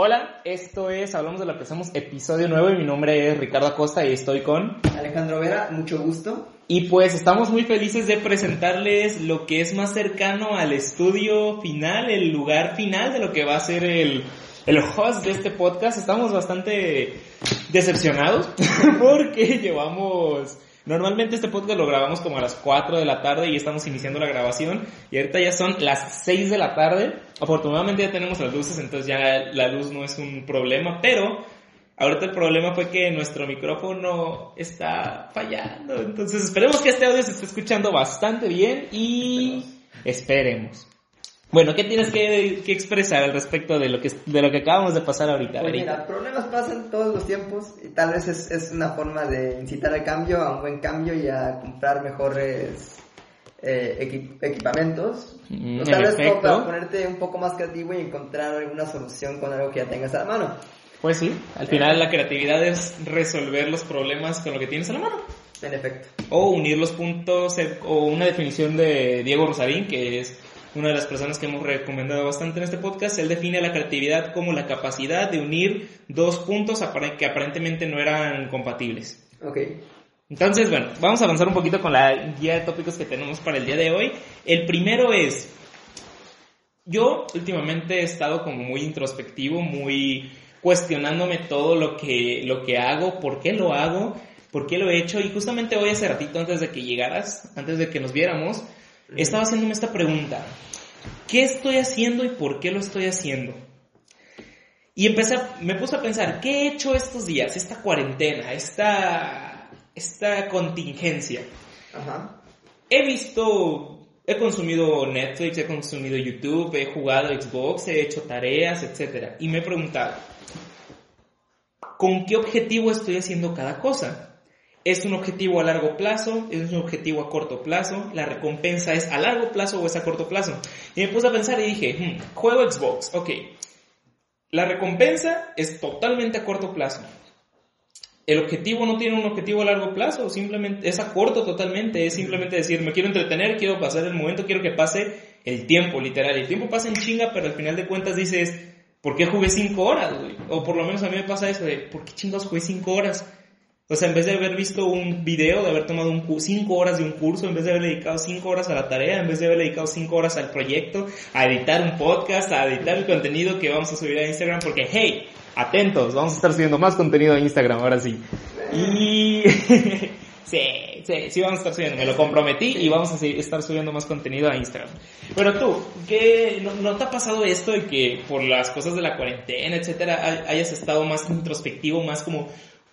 Hola, esto es Hablamos de lo que hacemos, episodio nuevo y mi nombre es Ricardo Acosta y estoy con Alejandro Vera, mucho gusto. Y pues estamos muy felices de presentarles lo que es más cercano al estudio final, el lugar final de lo que va a ser el, el host de este podcast. Estamos bastante decepcionados porque llevamos Normalmente este podcast lo grabamos como a las 4 de la tarde y estamos iniciando la grabación y ahorita ya son las 6 de la tarde. Afortunadamente ya tenemos las luces, entonces ya la luz no es un problema, pero ahorita el problema fue que nuestro micrófono está fallando. Entonces esperemos que este audio se esté escuchando bastante bien y esperemos. Bueno, ¿qué tienes que, expresar al respecto de lo que de lo que acabamos de pasar ahorita? Pues mira, problemas pasan todos los tiempos y tal vez es, es una forma de incitar al cambio, a un buen cambio y a comprar mejores eh, equipamientos. Mm, tal vez para ponerte un poco más creativo y encontrar alguna solución con algo que ya tengas a la mano. Pues sí, al final la creatividad es resolver los problemas con lo que tienes a la mano. En efecto. O unir los puntos, eh, o una definición de Diego Rosarín, que es una de las personas que hemos recomendado bastante en este podcast, él define la creatividad como la capacidad de unir dos puntos que aparentemente no eran compatibles. Ok. Entonces, bueno, vamos a avanzar un poquito con la guía de tópicos que tenemos para el día de hoy. El primero es, yo últimamente he estado como muy introspectivo, muy cuestionándome todo lo que, lo que hago, por qué lo hago, por qué lo he hecho. Y justamente hoy hace ratito, antes de que llegaras, antes de que nos viéramos, estaba haciéndome esta pregunta. ¿Qué estoy haciendo y por qué lo estoy haciendo? Y empecé, me puse a pensar, ¿qué he hecho estos días, esta cuarentena, esta, esta contingencia? He visto, he consumido Netflix, he consumido YouTube, he jugado Xbox, he hecho tareas, etc. Y me he preguntado, ¿con qué objetivo estoy haciendo cada cosa? ¿Es un objetivo a largo plazo? ¿Es un objetivo a corto plazo? ¿La recompensa es a largo plazo o es a corto plazo? Y me puse a pensar y dije, hmm, juego Xbox, ok. La recompensa es totalmente a corto plazo. El objetivo no tiene un objetivo a largo plazo, simplemente es a corto totalmente, es simplemente decir, me quiero entretener, quiero pasar el momento, quiero que pase el tiempo, literal. El tiempo pasa en chinga, pero al final de cuentas dices, ¿por qué jugué 5 horas, O por lo menos a mí me pasa eso de, ¿por qué chingados jugué 5 horas? O sea, en vez de haber visto un video, de haber tomado un, cinco horas de un curso, en vez de haber dedicado cinco horas a la tarea, en vez de haber dedicado cinco horas al proyecto, a editar un podcast, a editar el contenido que vamos a subir a Instagram, porque hey, atentos, vamos a estar subiendo más contenido a Instagram, ahora sí. Y sí, sí, sí vamos a estar subiendo, me lo comprometí y vamos a estar subiendo más contenido a Instagram. Pero tú, ¿qué, no, no te ha pasado esto de que por las cosas de la cuarentena, etcétera, hayas estado más introspectivo, más como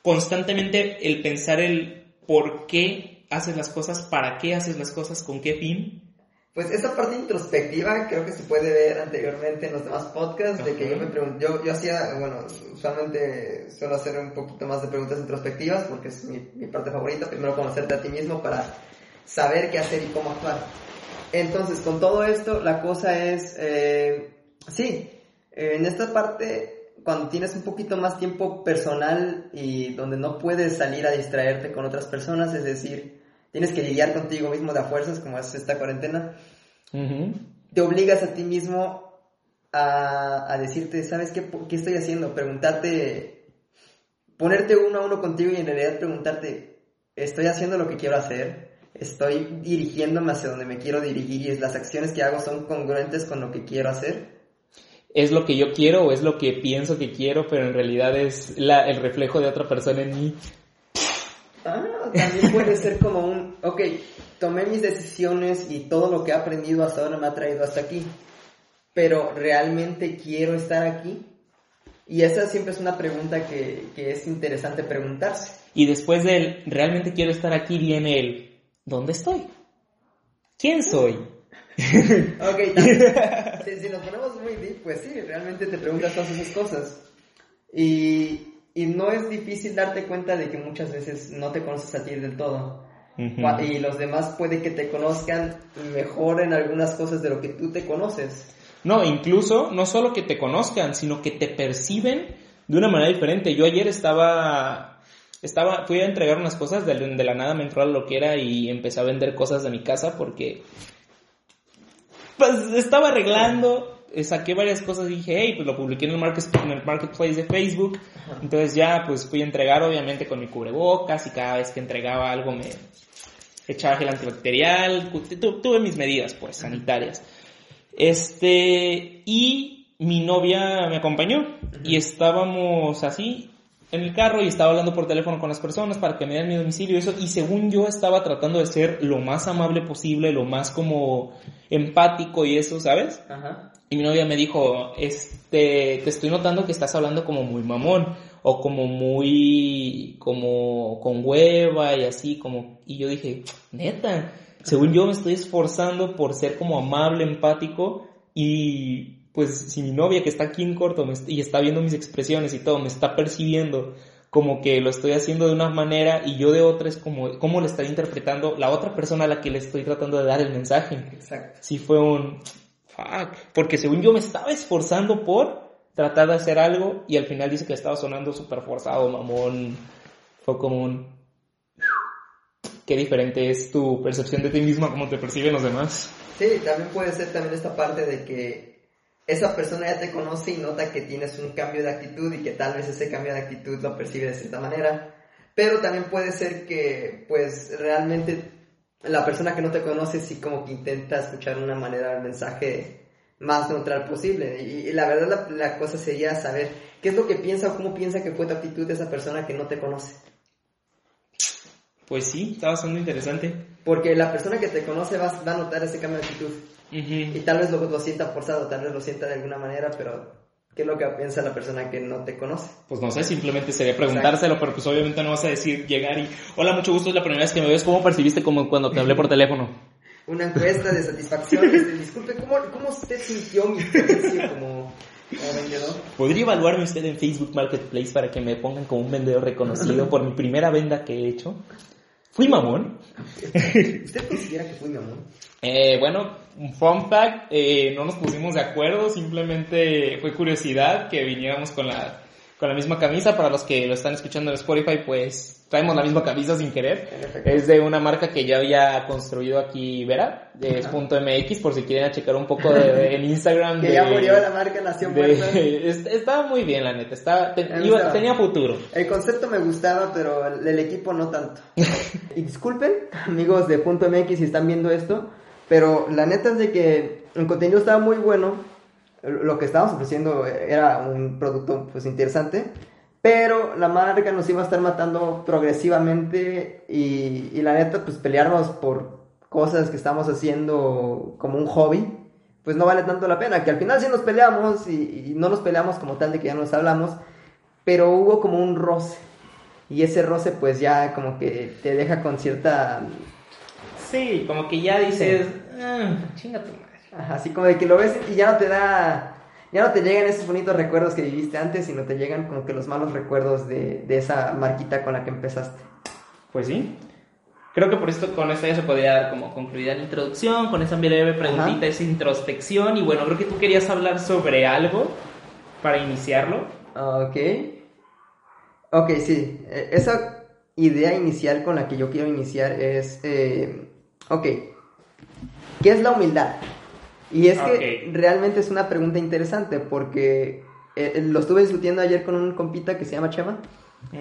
constantemente el pensar el por qué haces las cosas, para qué haces las cosas, con qué fin. Pues esa parte introspectiva creo que se puede ver anteriormente en los demás podcasts, de que yo me pregunto, yo, yo hacía, bueno, usualmente suelo hacer un poquito más de preguntas introspectivas porque es mi, mi parte favorita, primero conocerte a ti mismo para saber qué hacer y cómo actuar. Entonces, con todo esto, la cosa es, eh, sí, en esta parte cuando tienes un poquito más tiempo personal y donde no puedes salir a distraerte con otras personas, es decir, tienes que lidiar contigo mismo de a fuerzas, como es esta cuarentena, te obligas a ti mismo a, decirte, ¿sabes qué, qué estoy haciendo? Preguntarte, ponerte uno a uno contigo y en realidad preguntarte, ¿estoy haciendo lo que quiero hacer? ¿Estoy dirigiéndome hacia donde me quiero dirigir y las acciones que hago son congruentes con lo que quiero hacer? Es lo que yo quiero o es lo que pienso que quiero, pero en realidad es la, el reflejo de otra persona en mí. Ah, también puede ser como un, ok, tomé mis decisiones y todo lo que he aprendido hasta ahora me ha traído hasta aquí, pero ¿realmente quiero estar aquí? Y esa siempre es una pregunta que, que es interesante preguntarse. Y después del ¿realmente quiero estar aquí? viene el ¿dónde estoy? ¿Quién soy? Ok, si, nos ponemos muy deep, pues sí, realmente te preguntas todas esas cosas. Y, y, no es difícil darte cuenta de que muchas veces no te conoces a ti del todo. Y los demás puede que te conozcan mejor en algunas cosas de lo que tú te conoces. No, incluso no solo que te conozcan, sino que te perciben de una manera diferente. Yo ayer estaba estaba, fui a entregar unas cosas, de, de, la nada me entró a lo que era y empecé a vender cosas de mi casa porque pues estaba arreglando, eh, saqué varias cosas y dije, hey, pues lo publiqué en el, en el marketplace de Facebook. Entonces ya pues fui a entregar obviamente con mi cubrebocas y cada vez que entregaba algo me echaba gel antibacterial. tuve mis medidas pues sanitarias. Este, y mi novia me acompañó y estábamos así en el carro y estaba hablando por teléfono con las personas para que me den mi domicilio y eso. Y según yo estaba tratando de ser lo más amable posible, lo más como empático y eso, ¿sabes? Ajá. Y mi novia me dijo, este, te estoy notando que estás hablando como muy mamón o como muy, como con hueva y así, como, y yo dije, neta, según yo me estoy esforzando por ser como amable, empático y pues si mi novia que está aquí en corto y está viendo mis expresiones y todo, me está percibiendo como que lo estoy haciendo de una manera y yo de otra es como, ¿cómo le está interpretando la otra persona a la que le estoy tratando de dar el mensaje? Exacto. Sí fue un, fuck, porque según yo me estaba esforzando por tratar de hacer algo y al final dice que estaba sonando súper forzado, mamón. Fue como un, qué diferente es tu percepción de ti misma, cómo te perciben los demás. Sí, también puede ser también esta parte de que esa persona ya te conoce y nota que tienes un cambio de actitud y que tal vez ese cambio de actitud lo percibe de cierta manera. Pero también puede ser que, pues, realmente la persona que no te conoce sí como que intenta escuchar una manera el mensaje más neutral posible. Y, la verdad la, la, cosa sería saber qué es lo que piensa o cómo piensa que fue tu actitud de esa persona que no te conoce. Pues sí, está bastante interesante. Porque la persona que te conoce va, va a notar ese cambio de actitud. Y tal vez lo, lo, sienta forzado, tal vez lo sienta de alguna manera, pero ¿qué es lo que piensa la persona que no te conoce? Pues no sé, simplemente sería preguntárselo, pero pues obviamente no vas a decir llegar y, hola, mucho gusto, es la primera vez que me ves, ¿cómo percibiste como cuando te hablé por teléfono? Una encuesta de satisfacción, este, disculpe, ¿cómo, ¿cómo usted sintió mi servicio como... vendedor? ¿Podría evaluarme usted en Facebook Marketplace para que me pongan como un vendedor reconocido por mi primera venda que he hecho? ¿Fui mamón? ¿Usted considera que fui mamón? Eh, bueno, un fun fact, eh, no nos pusimos de acuerdo, simplemente fue curiosidad que viniéramos con la, con la misma camisa. Para los que lo están escuchando en Spotify, pues traemos la misma camisa sin querer. Es de una marca que ya había construido aquí Vera, de punto .mx, por si quieren checar un poco de, en Instagram. que ya murió la marca, nació muerta. Estaba muy bien, la neta, estaba, tenía futuro. El concepto me gustaba, pero el, equipo no tanto. y disculpen, amigos de punto .mx, si están viendo esto, pero la neta es de que el contenido estaba muy bueno, lo que estábamos ofreciendo era un producto pues interesante, pero la marca nos iba a estar matando progresivamente y, y la neta, pues pelearnos por cosas que estamos haciendo como un hobby, pues no vale tanto la pena. Que al final sí nos peleamos y, no nos peleamos como tal de que ya nos hablamos, pero hubo como un roce. Y ese roce pues ya como que te deja con cierta... Sí, como que ya dices, ah, chinga tu madre. Así como de que lo ves y ya no te da ya no te llegan esos bonitos recuerdos que viviste antes, sino te llegan como que los malos recuerdos de, esa marquita con la que empezaste. Pues sí. Creo que por esto, con esto ya se podría dar como concluida la introducción, con esa breve preguntita, esa introspección. Y bueno, creo que tú querías hablar sobre algo para iniciarlo. Ok. Ok, sí. E, esa idea inicial con la que yo quiero iniciar es, eh, ok, ¿qué es la humildad? Y es que realmente es una pregunta interesante porque eh, eh, lo estuve discutiendo ayer con un compita que se llama Chema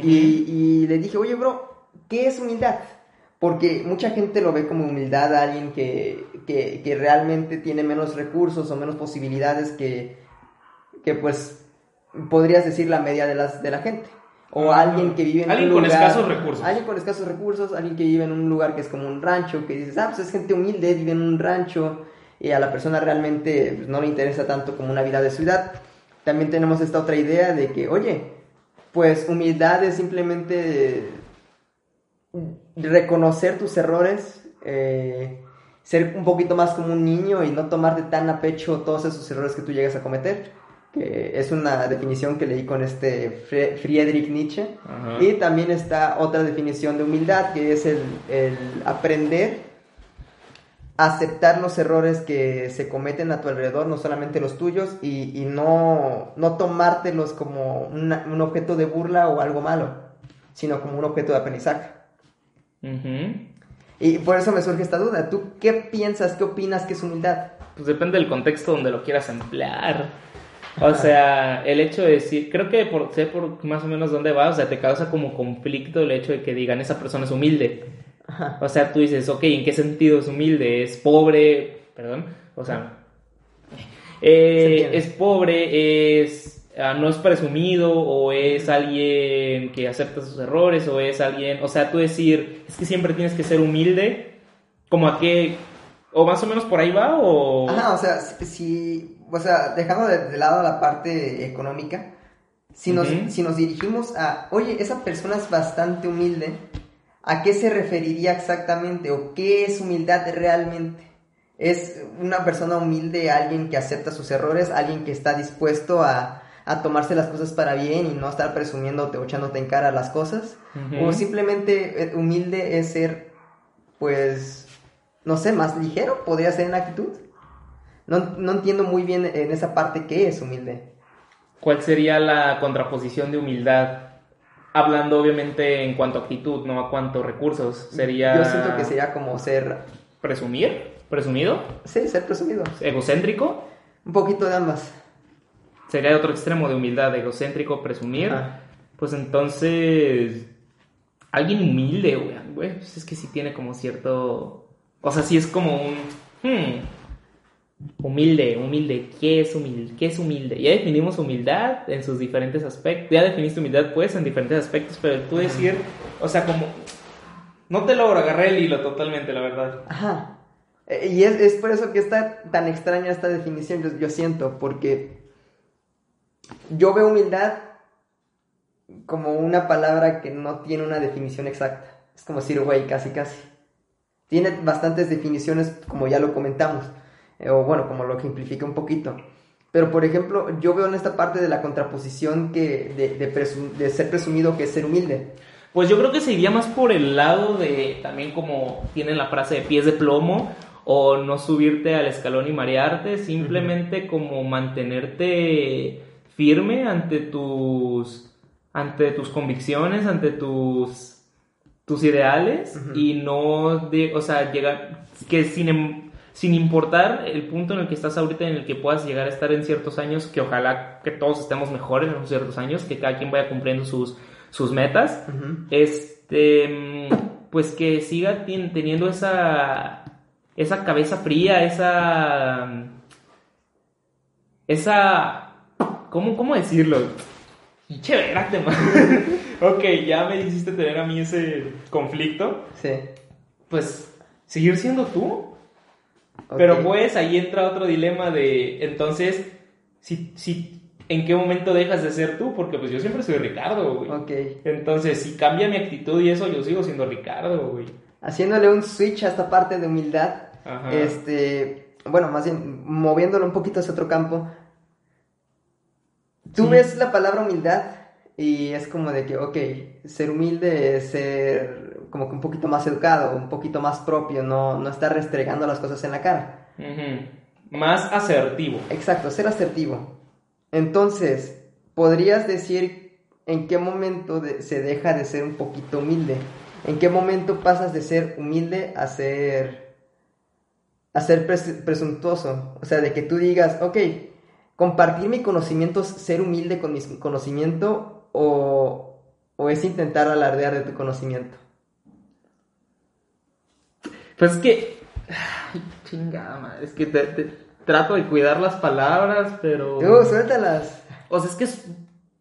y, le dije, oye bro, ¿qué es humildad? Porque mucha gente lo ve como humildad a alguien que, que, realmente tiene menos recursos o menos posibilidades que, que pues podrías decir la media de, las, de la gente. O ah, alguien que vive en un lugar... Alguien con escasos recursos. Alguien con escasos recursos, alguien que vive en un lugar que es como un rancho, que dices, ah, pues es gente humilde, vive en un rancho, y a la persona realmente pues, no le interesa tanto como una vida de ciudad. También tenemos esta otra idea de que, oye, pues humildad es simplemente reconocer tus errores, eh, ser un poquito más como un niño y no tomarte tan a pecho todos esos errores que tú llegas a cometer. Que es una definición que leí con este Friedrich Nietzsche. Y también está otra definición de humildad, que es el, el aprender aceptar los errores que se cometen a tu alrededor, no solamente los tuyos, y, no, no tomártelos como un objeto de burla o algo malo, sino como un objeto de aprendizaje. Y por eso me surge esta duda. ¿Tú qué piensas, qué opinas que es humildad? pues depende del contexto donde lo quieras emplear. O sea, el hecho de decir, creo que por, sé por más o menos dónde va, o sea, te causa como conflicto el hecho de que digan esa persona es humilde. O sea, tú dices, ok, ¿en qué sentido es humilde? ¿Es pobre? Perdón, o sea, eh, es pobre, es ah, no es presumido o es alguien que acepta sus errores o es alguien, o sea, tú decir, es que siempre tienes que ser humilde, como a qué, o más o menos por ahí va o... Ajá, o sea, si, o sea, dejando de, lado la parte económica, si nos, si nos dirigimos a, oye, esa persona es bastante humilde, ¿a qué se referiría exactamente o qué es humildad realmente? ¿Es una persona humilde alguien que acepta sus errores, alguien que está dispuesto a, a tomarse las cosas para bien y no estar presumiéndote o echándote en cara las cosas? ¿O simplemente eh, humilde es ser, pues, no sé, más ligero? ¿Podría ser en actitud? No, no entiendo muy bien en esa parte qué es humilde. ¿Cuál sería la contraposición de humildad? Hablando obviamente en cuanto a actitud, no a cuanto recursos. Sería... Yo siento que sería como ser... ¿Presumir? ¿Presumido? Sí, ser presumido. ¿Egocéntrico? Un poquito de ambas. Sería otro extremo de humildad, egocéntrico, presumir. Pues entonces... Alguien humilde, güey. Pues es que sí tiene como cierto... O sea, sí es como un... Hmm, Humilde, humilde, ¿qué es humilde? ¿Qué es humilde? Ya definimos humildad en sus diferentes aspectos. Ya definiste humildad, pues, en diferentes aspectos, pero tú decir, o sea, como. No te logro agarrar el hilo totalmente, la verdad. Ajá. Eh, y es, es por eso que está tan extraña esta definición, yo, yo siento, porque yo veo humildad como una palabra que no tiene una definición exacta. Es como decir, güey, casi, casi. Tiene bastantes definiciones, como ya lo comentamos eh, o bueno, como lo ejemplifica un poquito. Pero, por ejemplo, yo veo en esta parte de la contraposición que de, ser presumido que es ser humilde. Pues yo creo que se iría más por el lado de también como tienen la frase de pies de plomo o no subirte al escalón y marearte, simplemente como mantenerte firme ante tus ante tus convicciones, ante tus tus ideales y no de, o sea, llegar que sin em, sin importar el punto en el que estás ahorita, en el que puedas llegar a estar en ciertos años, que ojalá que todos estemos mejores en ciertos años, que cada quien vaya cumpliendo sus, sus metas, este, pues que siga teniendo esa, esa cabeza fría, esa, esa, ¿cómo, cómo decirlo? Chévere, ok, ya me hiciste tener a mí ese conflicto. Sí. Pues, seguir siendo tú. Pero pues ahí entra otro dilema de, entonces, si, si, ¿en qué momento dejas de ser tú? Porque pues yo siempre soy Ricardo, güey. Ok. Entonces, si cambia mi actitud y eso, yo sigo siendo Ricardo, güey. Haciéndole un switch a esta parte de humildad, este, bueno, más bien, moviéndolo un poquito hacia otro campo, tú ves la palabra humildad y es como de que, ok, ser humilde es ser como que un poquito más educado, un poquito más propio, no, no estar restregando las cosas en la cara. Más asertivo. Exacto, ser asertivo. Entonces, ¿podrías decir en qué momento se deja de ser un poquito humilde? ¿En qué momento pasas de ser humilde a ser, a ser presuntuoso? O sea, de que tú digas, ok, compartir mi conocimiento es ser humilde con mi conocimiento o, o es intentar alardear de tu conocimiento. Pues es que. Ay, chingada madre. Es que te, trato de cuidar las palabras, pero. Tú, suéltalas. O sea, es que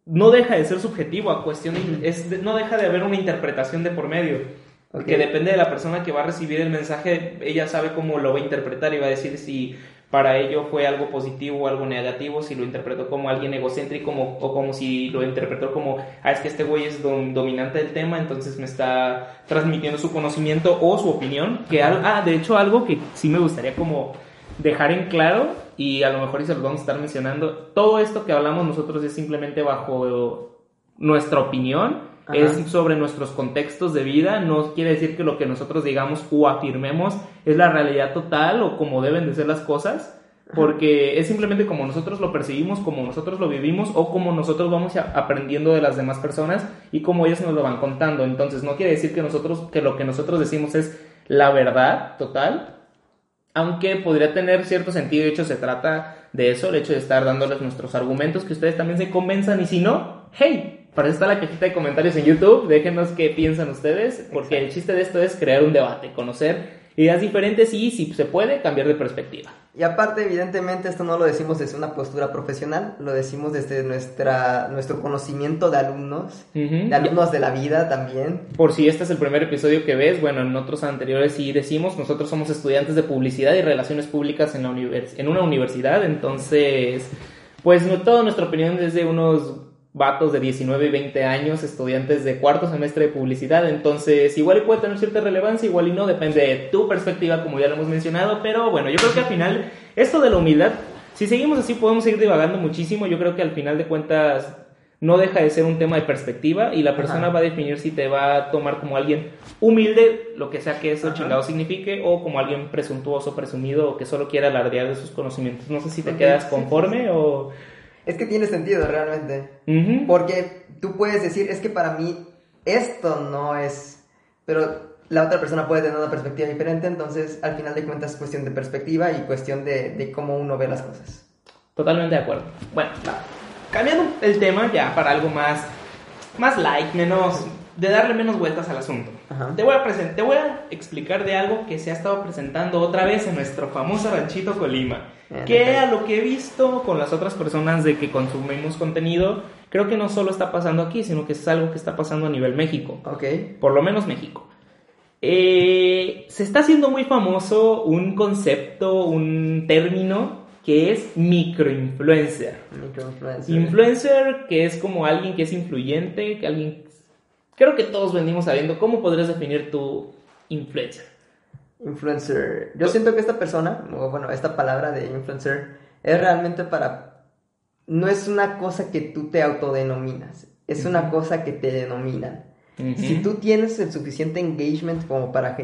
no deja de ser subjetivo a cuestión. es, no deja de haber una interpretación de por medio. Que depende de la persona que va a recibir el mensaje, ella sabe cómo lo va a interpretar y va a decir si para ello fue algo positivo o algo negativo, si lo interpretó como alguien egocéntrico o como si lo interpretó como, ah, es que este güey es dominante del tema, entonces me está transmitiendo su conocimiento o su opinión, que ah, de hecho algo que sí me gustaría como dejar en claro y a lo mejor y se lo vamos a estar mencionando, todo esto que hablamos nosotros es simplemente bajo nuestra opinión, es sobre nuestros contextos de vida, no quiere decir que lo que nosotros digamos o afirmemos es la realidad total o como deben de ser las cosas, porque es simplemente como nosotros lo percibimos, como nosotros lo vivimos o como nosotros vamos aprendiendo de las demás personas y como ellas nos lo van contando. Entonces no quiere decir que nosotros que lo que nosotros decimos es la verdad total, aunque podría tener cierto sentido, de hecho se trata de eso, el hecho de estar dándoles nuestros argumentos, que ustedes también se convenzan y si no, hey, para eso está la cajita de comentarios en YouTube, déjenos qué piensan ustedes, porque el chiste de esto es crear un debate, conocer ideas diferentes y si se puede cambiar de perspectiva. Y aparte, evidentemente, esto no lo decimos desde una postura profesional, lo decimos desde nuestra, nuestro conocimiento de alumnos, de alumnos de la vida también. Por si este es el primer episodio que ves, bueno, en otros anteriores sí decimos, nosotros somos estudiantes de publicidad y relaciones públicas en, la en una universidad, entonces, pues toda nuestra opinión desde unos vatos de 19 y 20 años, estudiantes de cuarto semestre de publicidad, entonces igual y puede tener cierta relevancia, igual y no, depende de tu perspectiva, como ya lo hemos mencionado, pero bueno, yo creo que al final, esto de la humildad, si seguimos así podemos seguir divagando muchísimo, yo creo que al final de cuentas no deja de ser un tema de perspectiva y la persona va a definir si te va a tomar como alguien humilde, lo que sea que eso chingado signifique, o como alguien presuntuoso, presumido, o que solo quiera alardear de sus conocimientos. No sé si te quedas conforme o... Es que tiene sentido realmente. Porque tú puedes decir, es que para mí esto no es... Pero la otra persona puede tener una perspectiva diferente, entonces al final de cuentas es cuestión de perspectiva y cuestión de, cómo uno ve las cosas. Totalmente de acuerdo. Bueno, cambiando el tema ya para algo más, más light, menos, de darle menos vueltas al asunto. Te, voy a te voy a explicar de algo que se ha estado presentando otra vez en nuestro famoso ranchito Colima. Que a lo que he visto con las otras personas de que consumimos contenido, creo que no solo está pasando aquí, sino que es algo que está pasando a nivel México. Ok. Por lo menos México. Eh, se está haciendo muy famoso un concepto, un término que es microinfluencer. Microinfluencer. Influencer que es como alguien que es influyente, que alguien... Creo que todos venimos sabiendo cómo podrías definir tu influencer. Influencer. Yo siento que esta persona, o bueno, esta palabra de influencer, es realmente para... No es una cosa que tú te autodenominas, es una cosa que te denominan. Si tú tienes el suficiente engagement como para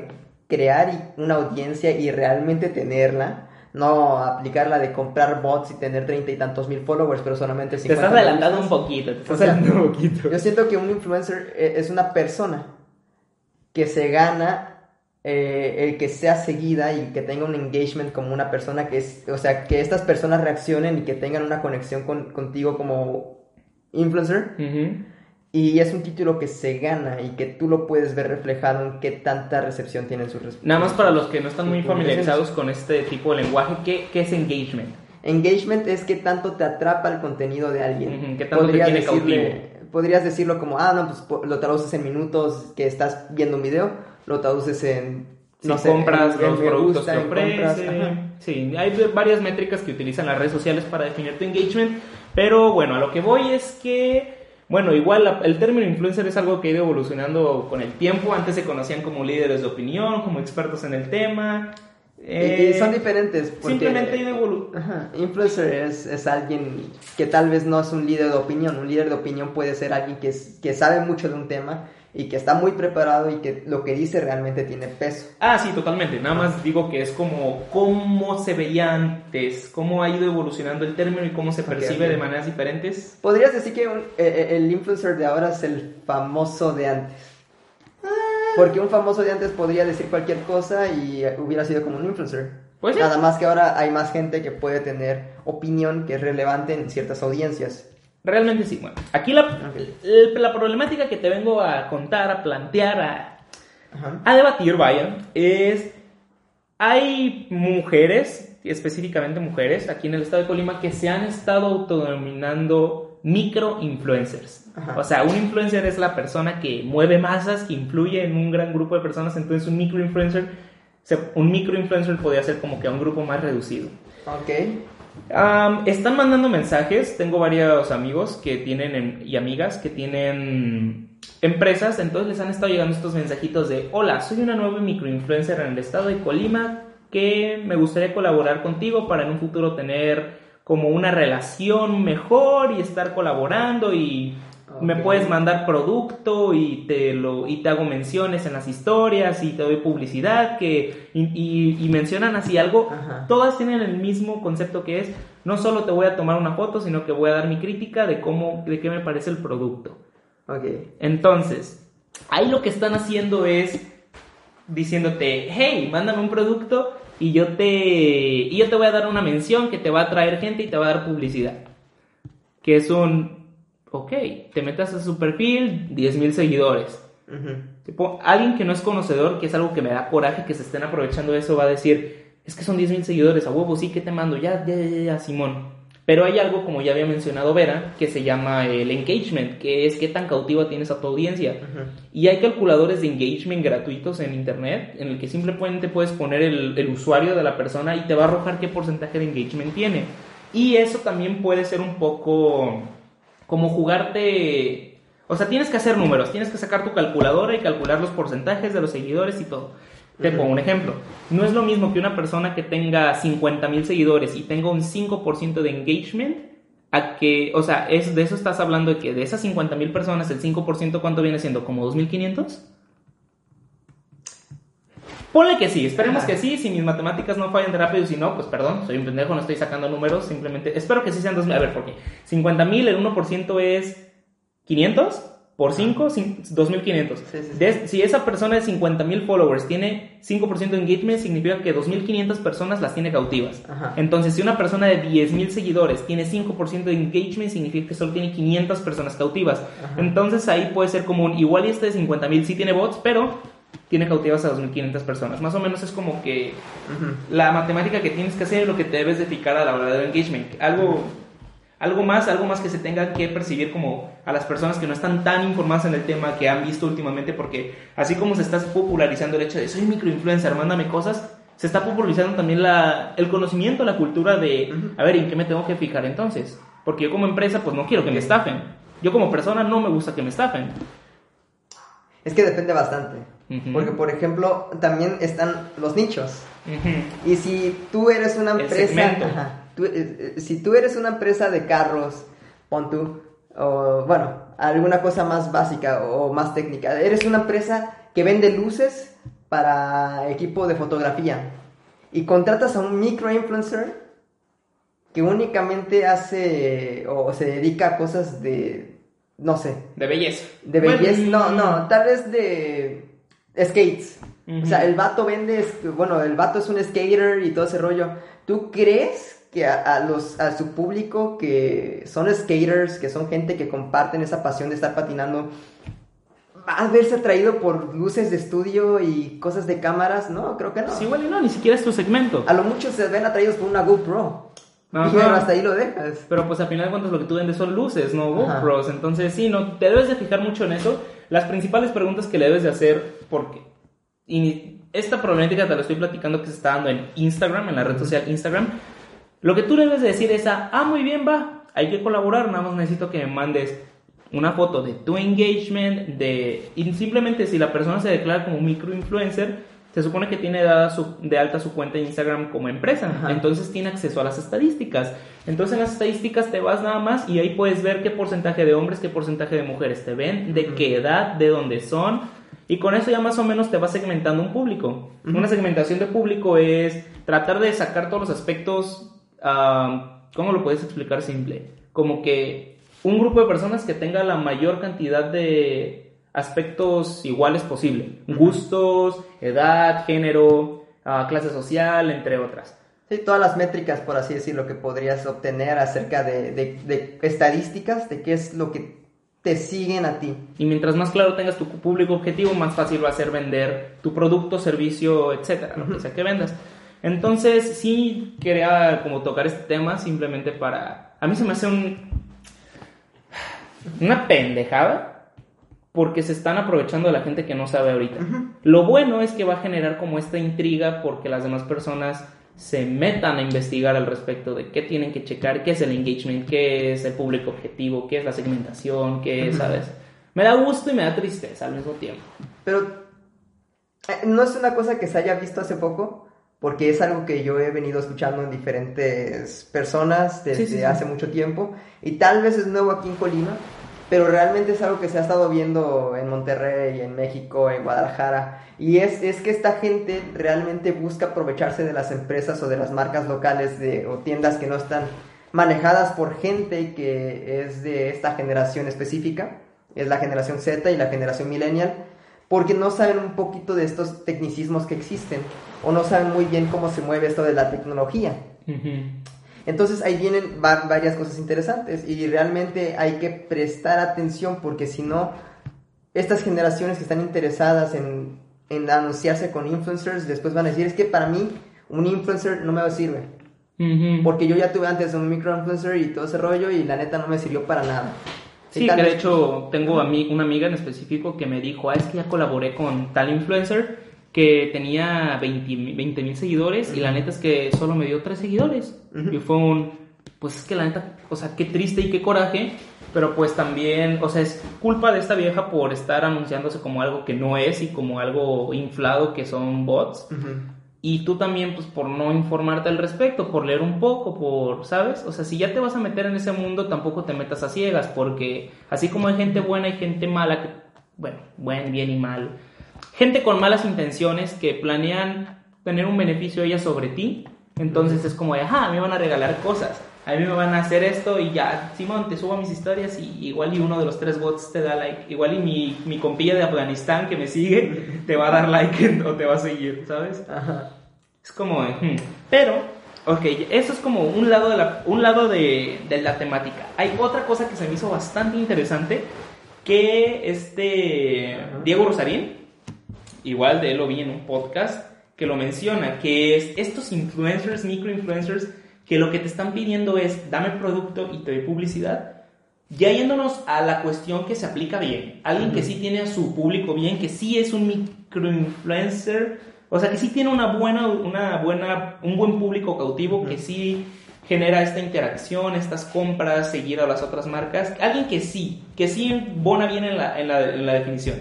crear una audiencia y realmente tenerla, no aplicarla de comprar bots y tener treinta y tantos mil followers, pero solamente 50 Te estás adelantando un poquito, te estás adelantando un poquito. Yo siento que un influencer e, es una persona que se gana eh, el que sea seguida y que tenga un engagement como una persona que es, o sea, que estas personas reaccionen y que tengan una conexión con, contigo como influencer. Y es un título que se gana y que tú lo puedes ver reflejado en qué tanta recepción tienen sus respuestas. Nada más para los que no están muy familiarizados con este tipo de lenguaje, ¿qué, ¿qué, es engagement? Engagement es que tanto te atrapa el contenido de alguien. ¿Qué tanto te tiene cautivo? Podrías decirlo como, ah, no, pues lo traduces en minutos que estás viendo un video lo traduces en... No compras los productos que ofrece. Sí, hay varias métricas que utilizan las redes sociales para definir tu engagement, pero bueno, a lo que voy es que, bueno, igual el término influencer es algo que ha ido evolucionando con el tiempo, antes se conocían como líderes de opinión, como expertos en el tema, y, eh, son diferentes. simplemente hay Influencer es, es, alguien que tal vez no es un líder de opinión. Un líder de opinión puede ser alguien que, que sabe mucho de un tema y que está muy preparado y que lo que dice realmente tiene peso. Ah, sí, totalmente. Nada más digo que es como cómo se veía antes, cómo ha ido evolucionando el término y cómo se percibe de maneras diferentes. ¿Podrías decir que eh, eh, el influencer de ahora es el famoso de antes? Ah. Porque un famoso de antes podría decir cualquier cosa y hubiera sido como un influencer. Pues Nada más que ahora hay más gente que puede tener opinión que es relevante en ciertas audiencias. Realmente sí. Bueno, aquí la, la problemática que te vengo a contar, a plantear, a, a debatir, vaya, es... Hay mujeres, específicamente mujeres, aquí en el estado de Colima, que se han estado autodenominando microinfluencers. O sea, un influencer es la persona que mueve masas, que influye en un gran grupo de personas, entonces un microinfluencer, un microinfluencer podría ser como que a un grupo más reducido. Ok están mandando mensajes. Tengo varios amigos que tienen y amigas que tienen empresas. Entonces les han estado llegando estos mensajitos de: Hola, soy una nueva microinfluencer en el estado de Colima que me gustaría colaborar contigo para en un futuro tener como una relación mejor y estar colaborando y me puedes mandar producto y te, lo, y te hago menciones en las historias y te doy publicidad que, y, mencionan así algo. Todas tienen el mismo concepto que es, no solo te voy a tomar una foto, sino que voy a dar mi crítica de cómo, de qué me parece el producto. Okay. Entonces, ahí lo que están haciendo es diciéndote, hey, mándame un producto y yo te y yo te voy a dar una mención que te va a traer gente y te va a dar publicidad. Que es un ok, te metas a su perfil, 10.000 seguidores. tipo, alguien que no es conocedor, que es algo que me da coraje que se estén aprovechando de eso, va a decir, es que son 10.000 seguidores, a huevo, sí, que te mando? Ya, ya, ya, ya, Simón. Pero hay algo, como ya había mencionado Vera, que se llama el engagement, que es qué tan cautiva tienes a tu audiencia. Y hay calculadores de engagement gratuitos en Internet, en el que simplemente puedes poner el, el, usuario de la persona y te va a arrojar qué porcentaje de engagement tiene. Y eso también puede ser un poco como jugarte... O sea, tienes que hacer números, tienes que sacar tu calculadora y calcular los porcentajes de los seguidores y todo. Te pongo un ejemplo. No es lo mismo que una persona que tenga 50 mil seguidores y tenga un 5% de engagement a que, o sea, es, de eso estás hablando de que de esas 50 mil personas, el 5% ¿cuánto viene siendo? ¿Como 2.500? Ponle que sí, esperemos que sí, si mis matemáticas no fallan de rápido, si no, pues perdón, soy un pendejo, no estoy sacando números, simplemente, espero que sí sean 2.000, a ver, ¿por qué? 50 mil, el 1% es 500, por 5, 2.500. Si esa persona de 50.000 followers tiene 5% de engagement, significa que 2.500 personas las tiene cautivas. Entonces, si una persona de 10.000 seguidores tiene 5% de engagement, significa que solo tiene 500 personas cautivas. Entonces, ahí puede ser como un, igual y este de 50.000 sí tiene bots, pero tiene cautivas a 2.500 personas. Más o menos es como que la matemática que tienes que hacer es lo que te debes de fijar a la hora del engagement. Algo algo más, algo más que se tenga que percibir como a las personas que no están tan informadas en el tema que han visto últimamente, porque así como se está popularizando el hecho de soy microinfluencer, mándame cosas, se está popularizando también la, el conocimiento, la cultura de, a ver, ¿en qué me tengo que fijar entonces? Porque yo como empresa, pues no quiero que me estafen. Yo como persona no me gusta que me estafen. Es que depende bastante. Porque, por ejemplo, también están los nichos. Y si tú eres una empresa... Eh, eh, si tú eres una empresa de carros, pon tú, o bueno, alguna cosa más básica o más técnica, eres una empresa que vende luces para equipo de fotografía y contratas a un micro influencer que únicamente hace o se dedica a cosas de, no sé. De belleza. De belleza, no, no, tal vez de skates. O sea, el vato vende, bueno, el vato es un skater y todo ese rollo. ¿Tú crees que a, los, a su público que son skaters, que son gente que comparten esa pasión de estar patinando, va a verse atraído por luces de estudio y cosas de cámaras, no, creo que no. Sí, igual no, ni siquiera es tu segmento. A lo mucho se ven atraídos por una GoPro. Y hasta ahí lo dejas. Pero pues al final de cuentas lo que tú vendes son luces, no GoPros. Entonces sí, no, te debes de fijar mucho en eso. Las principales preguntas que le debes de hacer, porque y esta problemática te la estoy platicando que se está dando en Instagram, en la red social Instagram, lo que tú debes decir es, ah, muy bien, va, hay que colaborar, nada más necesito que me mandes una foto de tu engagement, de, y simplemente si la persona se declara como microinfluencer, se supone que tiene dada de alta su cuenta de Instagram como empresa, entonces tiene acceso a las estadísticas. Entonces en las estadísticas te vas nada más y ahí puedes ver qué porcentaje de hombres, qué porcentaje de mujeres te ven, de qué edad, de dónde son, y con eso ya más o menos te vas segmentando un público. Una segmentación de público es tratar de sacar todos los aspectos ¿cómo lo puedes explicar simple? Como que un grupo de personas que tenga la mayor cantidad de aspectos iguales posible. Gustos, edad, género, ah, clase social, entre otras. Sí, todas las métricas, por así decirlo, que podrías obtener acerca de, de, estadísticas, de qué es lo que te siguen a ti. Y mientras más claro tengas tu público objetivo, más fácil va a ser vender tu producto, servicio, etcétera, lo que sea que vendas. Entonces, sí quería como tocar este tema simplemente para... A mí se me hace un... Una pendejada porque se están aprovechando de la gente que no sabe ahorita. Lo bueno es que va a generar como esta intriga porque las demás personas se metan a investigar al respecto de qué tienen que checar, qué es el engagement, qué es el público objetivo, qué es la segmentación, qué es, ¿sabes? Me da gusto y me da tristeza al mismo tiempo. Pero, eh, ¿no es una cosa que se haya visto hace poco? porque es algo que yo he venido escuchando en diferentes personas desde hace mucho tiempo y tal vez es nuevo aquí en Colima, pero realmente es algo que se ha estado viendo en Monterrey, en México, en Guadalajara. Y es, es que esta gente realmente busca aprovecharse de las empresas o de las marcas locales de, o tiendas que no están manejadas por gente que es de esta generación específica, es la generación Z y la generación millennial, porque no saben un poquito de estos tecnicismos que existen o no saben muy bien cómo se mueve esto de la tecnología. Entonces ahí vienen varias cosas interesantes y realmente hay que prestar atención porque si no, estas generaciones que están interesadas en, en anunciarse con influencers después van a decir, es que para mí un influencer no me sirve. Porque yo ya tuve antes un micro influencer y todo ese rollo y la neta no me sirvió para nada. Sí, que de hecho tengo a mí, una amiga en específico que me dijo, ah, es que ya colaboré con tal influencer que tenía 20 mil seguidores y la neta es que solo me dio 3 seguidores. Y fue un, pues es que la neta, o sea, qué triste y qué coraje, pero pues también, o sea, es culpa de esta vieja por estar anunciándose como algo que no es y como algo inflado que son bots. Y tú también, pues, por no informarte al respecto, por leer un poco, por, ¿sabes? O sea, si ya te vas a meter en ese mundo, tampoco te metas a ciegas, porque así como hay gente buena, hay gente mala, que, bueno, buen, bien y mal. Gente con malas intenciones que planean tener un beneficio ella sobre ti, entonces es como, ajá, me van a regalar cosas, a mí me van a hacer esto y ya, Simón, te subo a mis historias y igual y uno de los tres bots te da like, igual y mi, mi compilla de Afganistán que me sigue te va a dar like o te va a seguir, ¿sabes? Ajá. Es como, hmm. pero, ok, eso es como un lado, de la, un lado de, de la temática. Hay otra cosa que se me hizo bastante interesante que este Diego Rosarín, igual de él lo vi en un podcast, que lo menciona, que es estos influencers, microinfluencers, que lo que te están pidiendo es dame producto y te doy publicidad. Ya yéndonos a la cuestión que se aplica bien, alguien que sí tiene a su público bien, que sí es un microinfluencer, o sea que sí tiene una buena, una buena, un buen público cautivo, que sí genera esta interacción, estas compras, seguir a las otras marcas. Alguien que sí, que sí bona bien en la, en la, en la definición.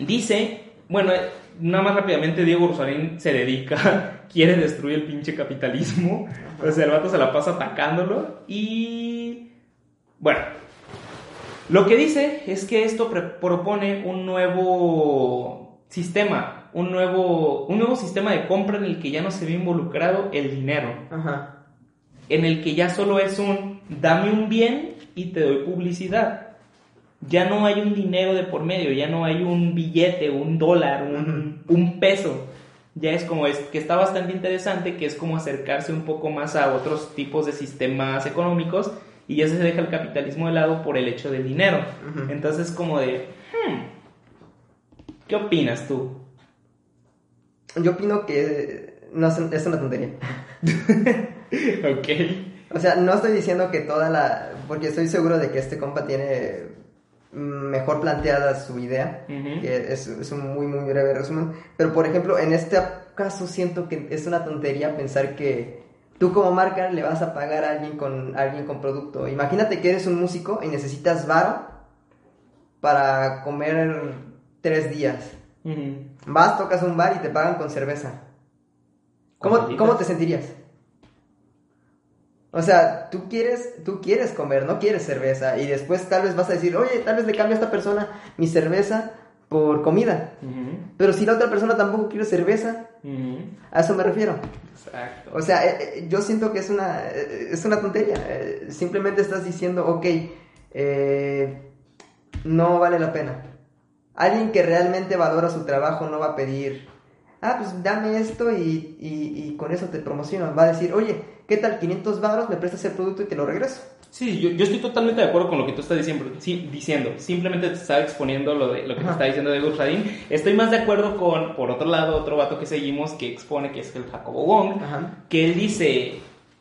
Dice, bueno, nada más rápidamente, Diego Rosarín se dedica, quiere destruir el pinche capitalismo. O sea, el vato se la pasa atacándolo. Y. Bueno. Lo que dice es que esto propone un nuevo sistema, un nuevo, un nuevo sistema de compra en el que ya no se ve involucrado el dinero. Ajá. En el que ya solo es un dame un bien y te doy publicidad ya no hay un dinero de por medio, ya no hay un billete, un dólar, un, peso. Ya es como es que está bastante interesante, que es como acercarse un poco más a otros tipos de sistemas económicos y ya se deja el capitalismo de lado por el hecho del dinero. Entonces como de, hmm, ¿qué opinas tú? Yo opino que no es, es una tontería. ok. O sea, no estoy diciendo que toda la... Porque estoy seguro de que este compa tiene mejor planteada su idea, que es, es, un muy, muy breve resumen. Pero, por ejemplo, en este caso siento que es una tontería pensar que tú como marca le vas a pagar a alguien con, alguien con producto. Imagínate que eres un músico y necesitas varo para comer tres días. Vas, tocas un bar y te pagan con cerveza. ¿Cómo, ¿Cómo te sentirías? O sea, tú quieres, tú quieres comer, no quieres cerveza. Y después tal vez vas a decir, oye, tal vez le cambio a esta persona mi cerveza por comida. Pero si la otra persona tampoco quiere cerveza, a eso me refiero. Exacto. O sea, eh, eh, yo siento que es una, eh, es una tontería. simplemente estás diciendo, ok, no vale la pena. Alguien que realmente valora su trabajo no va a pedir, ah, pues dame esto y, y con eso te promociono. Va a decir, oye, ¿qué tal? 500 baros, me prestas el producto y te lo regreso. Sí, yo, yo, estoy totalmente de acuerdo con lo que tú estás diciendo. Sí, diciendo. Simplemente te estaba exponiendo lo, de, lo que te está diciendo Diego Radín. Estoy más de acuerdo con, por otro lado, otro vato que seguimos que expone, que es el Jacobo Wong, que él dice,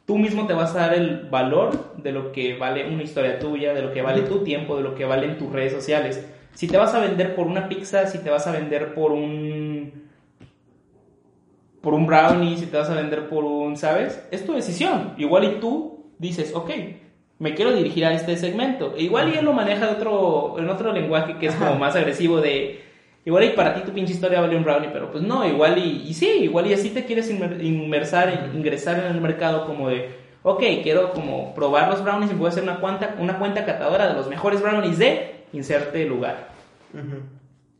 tú mismo te vas a dar el valor de lo que vale una historia tuya, de lo que vale tu tiempo, de lo que valen tus redes sociales. Si te vas a vender por una pizza, si te vas a vender por un por un brownie, si te vas a vender por un, ¿sabes? Es tu decisión. Igual y tú dices, ok, me quiero dirigir a este segmento. E igual y él lo maneja de otro, en otro lenguaje que es como más agresivo de, igual y para ti tu pinche historia vale un brownie, pero pues no, igual y, y sí, igual y así te quieres inmersar, ingresar en el mercado como de, ok, quiero como probar los brownies y voy a hacer una cuenta, una cuenta catadora de los mejores brownies de inserte lugar.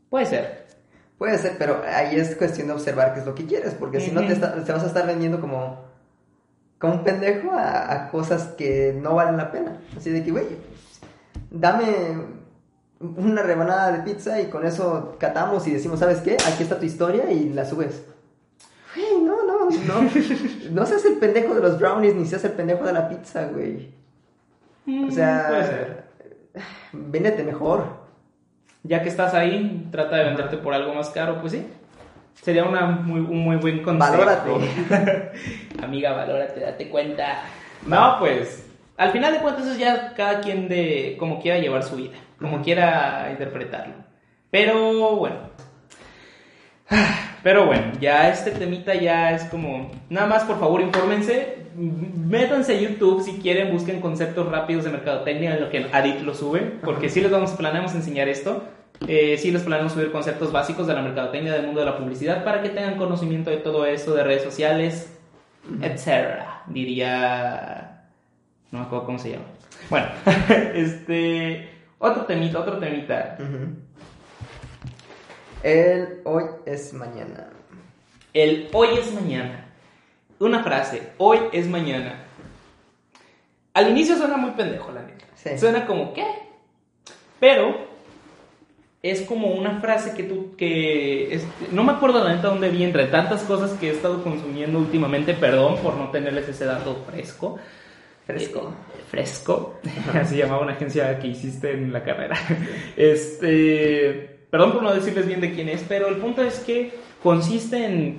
Puede ser. Puede ser, pero ahí es cuestión de observar qué es lo que quieres, porque si no te, vas a estar vendiendo como, como un pendejo a, cosas que no valen la pena. Así de que, güey, dame una rebanada de pizza y con eso catamos y decimos, ¿sabes qué? Aquí está tu historia y la subes. no, no seas el pendejo de los brownies ni seas el pendejo de la pizza, güey. Mm, O sea, puede ser. véndete mejor. Ya que estás ahí, trata de venderte por algo más caro, pues sí. Sería una muy, un muy buen consejo. Valórate. Amiga, valórate, date cuenta. No, pues, al final de cuentas es ya cada quien de como quiera llevar su vida, como quiera interpretarlo. Pero bueno. Pero bueno, ya este temita ya es como... Nada más, por favor, infórmense. Métanse a YouTube si quieren, busquen conceptos rápidos de mercadotecnia en lo que Adit lo sube, porque sí les vamos, planeamos enseñar esto. Eh, sí les planeamos subir conceptos básicos de la mercadotecnia, del mundo de la publicidad, para que tengan conocimiento de todo eso, de redes sociales, etcétera. Diría... No me acuerdo cómo se llama. Bueno, este... Otro temita, otro temita. Ujú. El hoy es mañana. El hoy es mañana. Una frase, hoy es mañana. Al inicio suena muy pendejo, la neta. Sí. Suena como, ¿qué? Pero es como una frase que tú, que... es- no me acuerdo la neta dónde vi, entre tantas cosas que he estado consumiendo últimamente, perdón por no tenerles ese dato fresco. Fresco. Eh, fresco. Así llamaba una agencia que hiciste en la carrera. Este. Perdón por no decirles bien de quién es, pero el punto es que consiste en.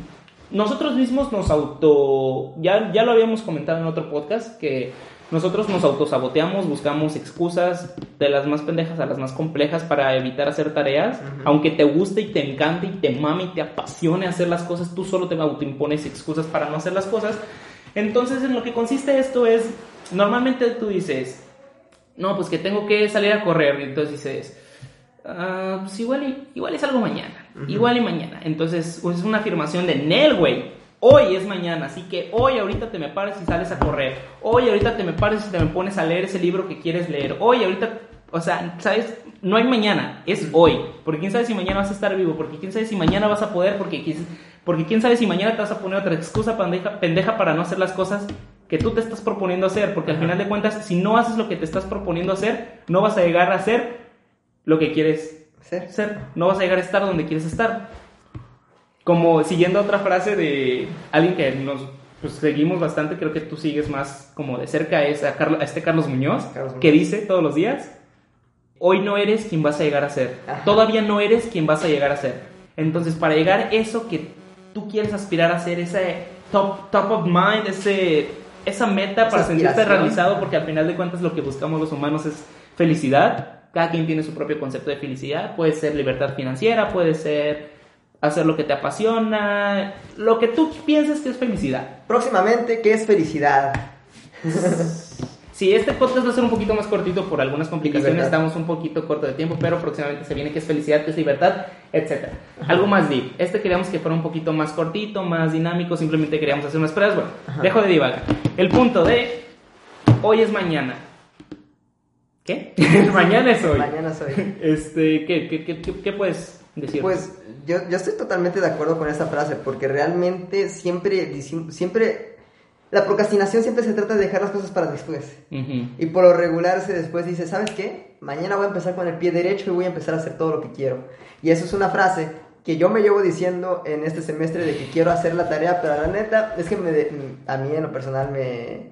Nosotros mismos nos auto. Ya, ya lo habíamos comentado en otro podcast, que nosotros nos autosaboteamos, buscamos excusas de las más pendejas a las más complejas para evitar hacer tareas. Aunque te guste y te encante y te mame y te apasione hacer las cosas, tú solo te autoimpones excusas para no hacer las cosas. Entonces, en lo que consiste esto es, normalmente tú dices, no, pues que tengo que salir a correr, y entonces dices, "Ah, pues igual, y- igual es algo mañana, igual y mañana. Entonces, pues, es una afirmación de Nel, güey. Hoy es mañana, así que hoy ahorita te me pares y sales a correr. Hoy ahorita te me pares y te me pones a leer ese libro que quieres leer. Hoy ahorita, o sea, ¿sabes? No hay mañana, es hoy. Porque quién sabe si mañana vas a estar vivo, porque quién sabe si mañana vas a poder, porque quién, porque quién sabe si mañana te vas a poner otra excusa pendeja, pendeja para no hacer las cosas que tú te estás proponiendo hacer. Porque al final de cuentas, si no haces lo que te estás proponiendo hacer, no vas a llegar a hacer lo que quieres Ser. ser. No vas a llegar a estar donde quieres estar. Como siguiendo otra frase de alguien que nos pues, seguimos bastante, creo que tú sigues más como de cerca, es a, Carlo- a este Carlos Muñoz, Carlos que Muñoz. dice todos los días, hoy no eres quien vas a llegar a ser. Ajá. Todavía no eres quien vas a llegar a ser. Entonces, para llegar a eso que tú quieres aspirar a ser, ese top, top of mind, ese, esa meta Esa para sentirte realizado, porque al final de cuentas lo que buscamos los humanos es felicidad. Cada quien tiene su propio concepto de felicidad. Puede ser libertad financiera, puede ser hacer lo que te apasiona, lo que tú pienses que es felicidad. Próximamente, ¿qué es felicidad? Sí, este podcast va a ser un poquito más cortito por algunas complicaciones, Libertad. estamos un poquito corto de tiempo, pero próximamente se viene que es felicidad, que es libertad, etc. Algo más deep. Este queríamos que fuera un poquito más cortito, más dinámico, simplemente queríamos hacer unas pruebas. Bueno, Ajá. dejo de divagar. El punto de hoy es mañana. ¿Qué? mañana es hoy. Mañana soy. Este, ¿qué, qué, qué, qué- qué puedes decir? Pues yo, yo estoy totalmente de acuerdo con esa frase, porque realmente siempre, siempre, la procrastinación siempre se trata de dejar las cosas para después. Y por lo regular se después dice, ¿sabes qué? Mañana voy a empezar con el pie derecho y voy a empezar a hacer todo lo que quiero. Y eso es una frase que yo me llevo diciendo en este semestre de que quiero hacer la tarea, pero la neta es que me a mí en lo personal me,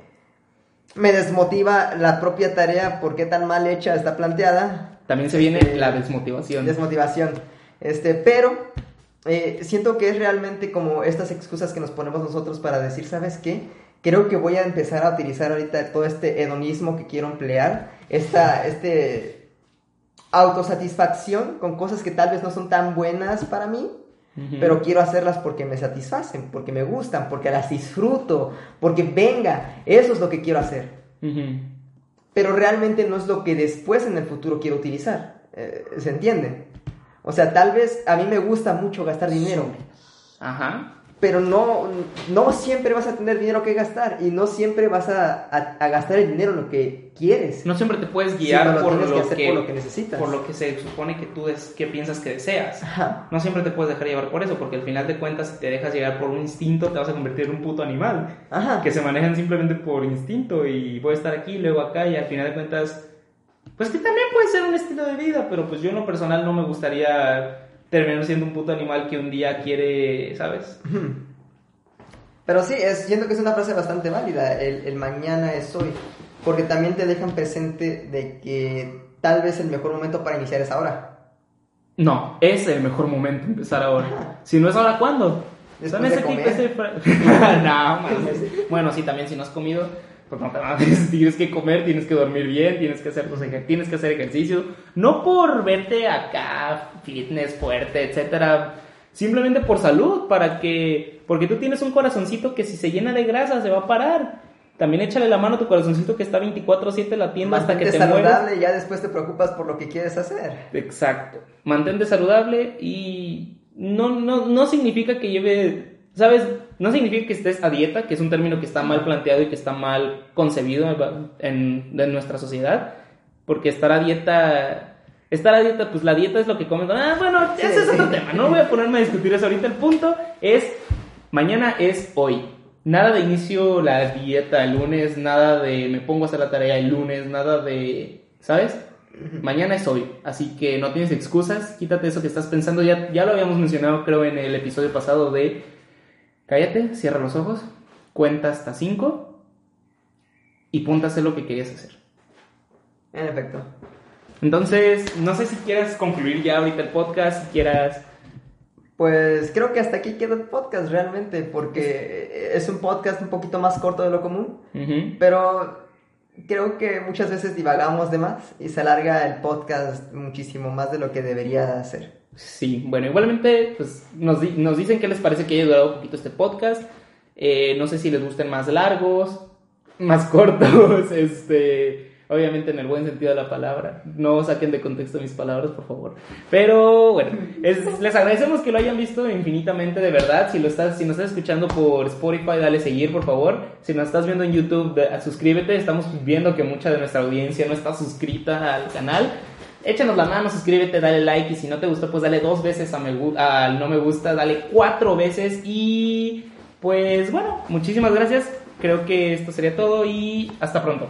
me desmotiva la propia tarea porque tan mal hecha está planteada. También se viene la desmotivación. Desmotivación. Este, pero eh, siento que es realmente como estas excusas que nos ponemos nosotros para decir, ¿sabes qué? Creo que voy a empezar a utilizar ahorita todo este hedonismo que quiero emplear, esta este autosatisfacción con cosas que tal vez no son tan buenas para mí, Pero quiero hacerlas porque me satisfacen, porque me gustan, porque las disfruto, porque venga, eso es lo que quiero hacer pero realmente no es lo que después en el futuro quiero utilizar. Eh, ¿Se entiende? O sea, tal vez a mí me gusta mucho gastar dinero, Ajá. Pero no, no siempre vas a tener dinero que gastar y no siempre vas a, a- a gastar el dinero en lo que quieres. No siempre te puedes guiar lo por, lo que que, por lo que necesitas. por lo que se supone que tú des- que piensas que deseas. Ajá. No siempre te puedes dejar llevar por eso, porque al final de cuentas, si te dejas llevar por un instinto, te vas a convertir en un puto animal. Ajá. Que se manejan simplemente por instinto y voy a estar aquí, luego acá, y al final de cuentas, pues que también puede ser un estilo de vida, pero pues yo en lo personal no me gustaría terminar siendo un puto animal que un día quiere, ¿sabes? Pero sí, es, siento que es una frase bastante válida, el, el mañana es hoy, porque también te dejan presente de que tal vez el mejor momento para iniciar es ahora. No, es el mejor momento empezar ahora. Si no es ahora, ¿cuándo? Después Son ese de tipo comer. ese no, mames. Bueno, sí, también si no has comido, pues no te mames. Tienes que comer, tienes que dormir bien, tienes que hacer tus tienes que hacer ejercicio. No por verte acá, fitness fuerte, etcétera. Simplemente por salud, para que. Porque tú tienes un corazoncito que si se llena de grasa se va a parar. También échale la mano a tu corazoncito que está 24-7 latiendo hasta que Mantente te saludable y ya después te preocupas por lo que quieres hacer. Exacto. Mantente saludable y no, no, no significa que lleve, ¿sabes? No significa que estés a dieta, que es un término que está mal planteado y que está mal concebido en, en nuestra sociedad, porque estar a dieta, estar a dieta, pues la dieta es lo que comes. Ah, bueno, Sí, ese es otro sí. tema, no voy a ponerme a discutir eso ahorita. El punto es, mañana es hoy. Nada de inicio la dieta el lunes, nada de me pongo a hacer la tarea el lunes, nada de, ¿sabes? Mañana es hoy, así que no tienes excusas, quítate eso que estás pensando, ya, ya lo habíamos mencionado creo en el episodio pasado de cállate, cierra los ojos, cuenta hasta 5 y ponte a hacer lo que querías hacer. En efecto. Entonces, no sé si quieras concluir ya ahorita el podcast, si quieras... Pues creo que hasta aquí queda el podcast realmente, porque es un podcast un poquito más corto de lo común, pero creo que muchas veces divagamos de más y se alarga el podcast muchísimo más de lo que debería ser. Sí, bueno, igualmente pues, nos, di- nos dicen qué les parece que haya durado un poquito este podcast. Eh, no sé si les gusten más largos, más cortos, este, obviamente en el buen sentido de la palabra. No saquen de contexto mis palabras, por favor. Pero bueno, es- les agradecemos que lo hayan visto infinitamente, de verdad. Si, lo estás, si nos estás escuchando por Spotify, dale seguir, por favor. Si nos estás viendo en YouTube, de- suscríbete. Estamos viendo que mucha de nuestra audiencia no está suscrita al canal. Échanos la mano, suscríbete, dale like y si no te gustó, pues dale dos veces a me al no me gusta, dale cuatro veces y pues bueno, muchísimas gracias. Creo que esto sería todo y hasta pronto.